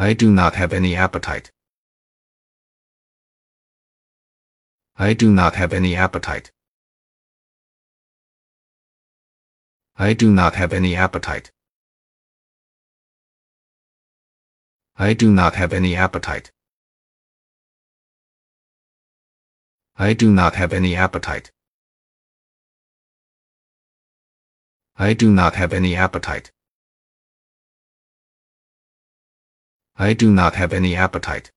I do not have any appetite. I do not have any appetite. I do not have any appetite. I do not have any appetite. I do not have any appetite. I do not have any appetite. I do not have any appetite.